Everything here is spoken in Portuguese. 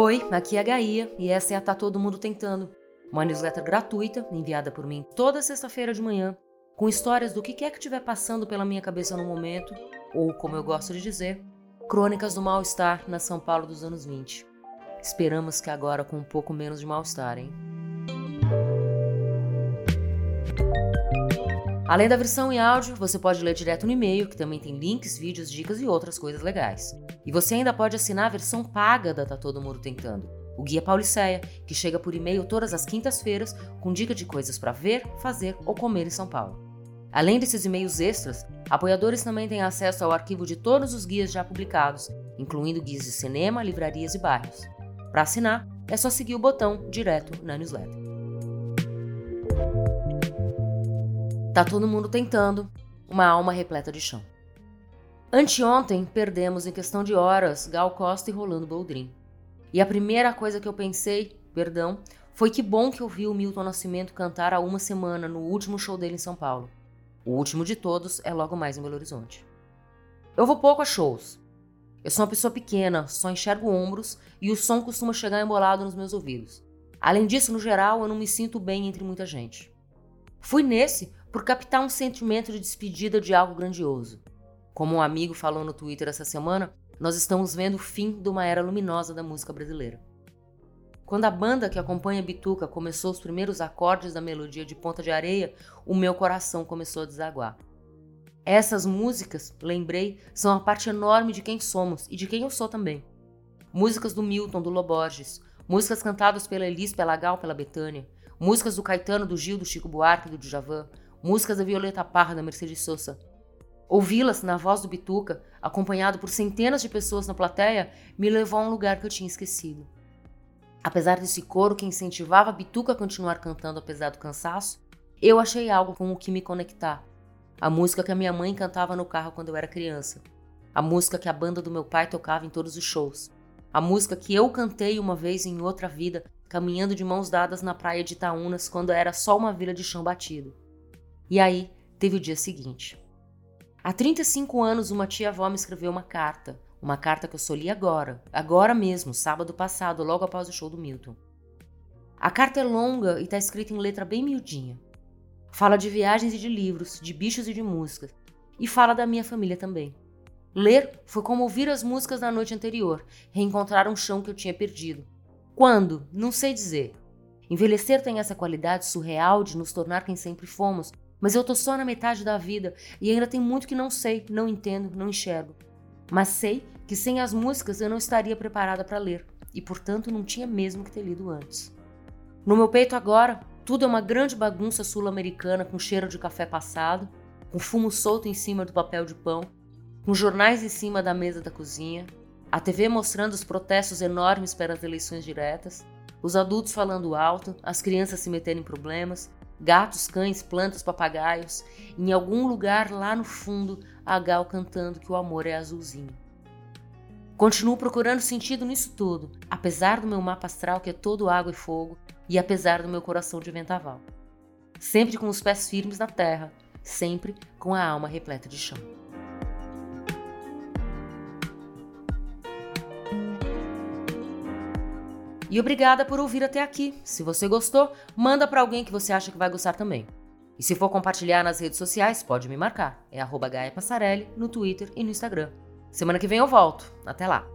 Oi, aqui é a Gaia e essa é a Tá Todo Mundo Tentando, uma newsletter gratuita enviada por mim toda sexta-feira de manhã, com histórias do que quer que estiver passando pela minha cabeça no momento, ou como eu gosto de dizer, crônicas do mal-estar na São Paulo dos anos 20. Esperamos que agora com um pouco menos de mal-estar, hein? Além da versão em áudio, você pode ler direto no e-mail, que também tem links, vídeos, dicas e outras coisas legais. E você ainda pode assinar a versão paga da Tá Todo Mundo Tentando, o Guia Pauliceia, que chega por e-mail todas as quintas-feiras com dica de coisas para ver, fazer ou comer em São Paulo. Além desses e-mails extras, apoiadores também têm acesso ao arquivo de todos os guias já publicados, incluindo guias de cinema, livrarias e bairros. Para assinar, é só seguir o botão direto na newsletter. Tá todo mundo tentando, uma alma repleta de chão. Anteontem, perdemos em questão de horas Gal Costa e Rolando Boldrin. E a primeira coisa que eu pensei, perdão, foi que bom que eu vi o Milton Nascimento cantar há uma semana no último show dele em São Paulo. O último de todos é logo mais em Belo Horizonte. Eu vou pouco a shows. Eu sou uma pessoa pequena, só enxergo ombros e o som costuma chegar embolado nos meus ouvidos. Além disso, no geral, eu não me sinto bem entre muita gente. Fui nesse por captar um sentimento de despedida de algo grandioso. Como um amigo falou no Twitter essa semana, nós estamos vendo o fim de uma era luminosa da música brasileira. Quando a banda que acompanha Bituca começou os primeiros acordes da melodia de Ponta de Areia, o meu coração começou a desaguar. Essas músicas, lembrei, são a parte enorme de quem somos e de quem eu sou também. Músicas do Milton, do Loborges, músicas cantadas pela Elis, pela Gal, pela Betânia, músicas do Caetano, do Gil, do Chico Buarque, do Djavan, músicas da Violeta Parra, da Mercedes Sosa. Ouvi-las na voz do Bituca, acompanhado por centenas de pessoas na plateia, me levou a um lugar que eu tinha esquecido. Apesar desse coro que incentivava a Bituca a continuar cantando apesar do cansaço, eu achei algo com o que me conectar. A música que a minha mãe cantava no carro quando eu era criança. A música que a banda do meu pai tocava em todos os shows. A música que eu cantei uma vez em outra vida, caminhando de mãos dadas na praia de Itaúnas quando era só uma vila de chão batido. E aí teve o dia seguinte. Há 35 anos, uma tia-avó me escreveu uma carta. Uma carta que eu só li agora, agora mesmo, sábado passado, logo após o show do Milton. A carta é longa e está escrita em letra bem miudinha. Fala de viagens e de livros, de bichos e de músicas. E fala da minha família também. Ler foi como ouvir as músicas da noite anterior, reencontrar um chão que eu tinha perdido. Quando? Não sei dizer. Envelhecer tem essa qualidade surreal de nos tornar quem sempre fomos, mas eu tô só na metade da vida e ainda tem muito que não sei, não entendo, não enxergo. Mas sei que sem as músicas eu não estaria preparada para ler e, portanto, não tinha mesmo que ter lido antes. No meu peito agora, tudo é uma grande bagunça sul-americana com cheiro de café passado, com fumo solto em cima do papel de pão, com jornais em cima da mesa da cozinha, a TV mostrando os protestos enormes pelas eleições diretas, os adultos falando alto, as crianças se metendo em problemas, Gatos, cães, plantas, papagaios. Em algum lugar lá no fundo, a Gal cantando que o amor é azulzinho. Continuo procurando sentido nisso tudo, apesar do meu mapa astral que é todo água e fogo, e apesar do meu coração de ventaval. Sempre com os pés firmes na terra, sempre com a alma repleta de chão. E obrigada por ouvir até aqui. Se você gostou, manda para alguém que você acha que vai gostar também. E se for compartilhar nas redes sociais, pode me marcar. É arroba Passarelli no Twitter e no Instagram. Semana que vem eu volto. Até lá!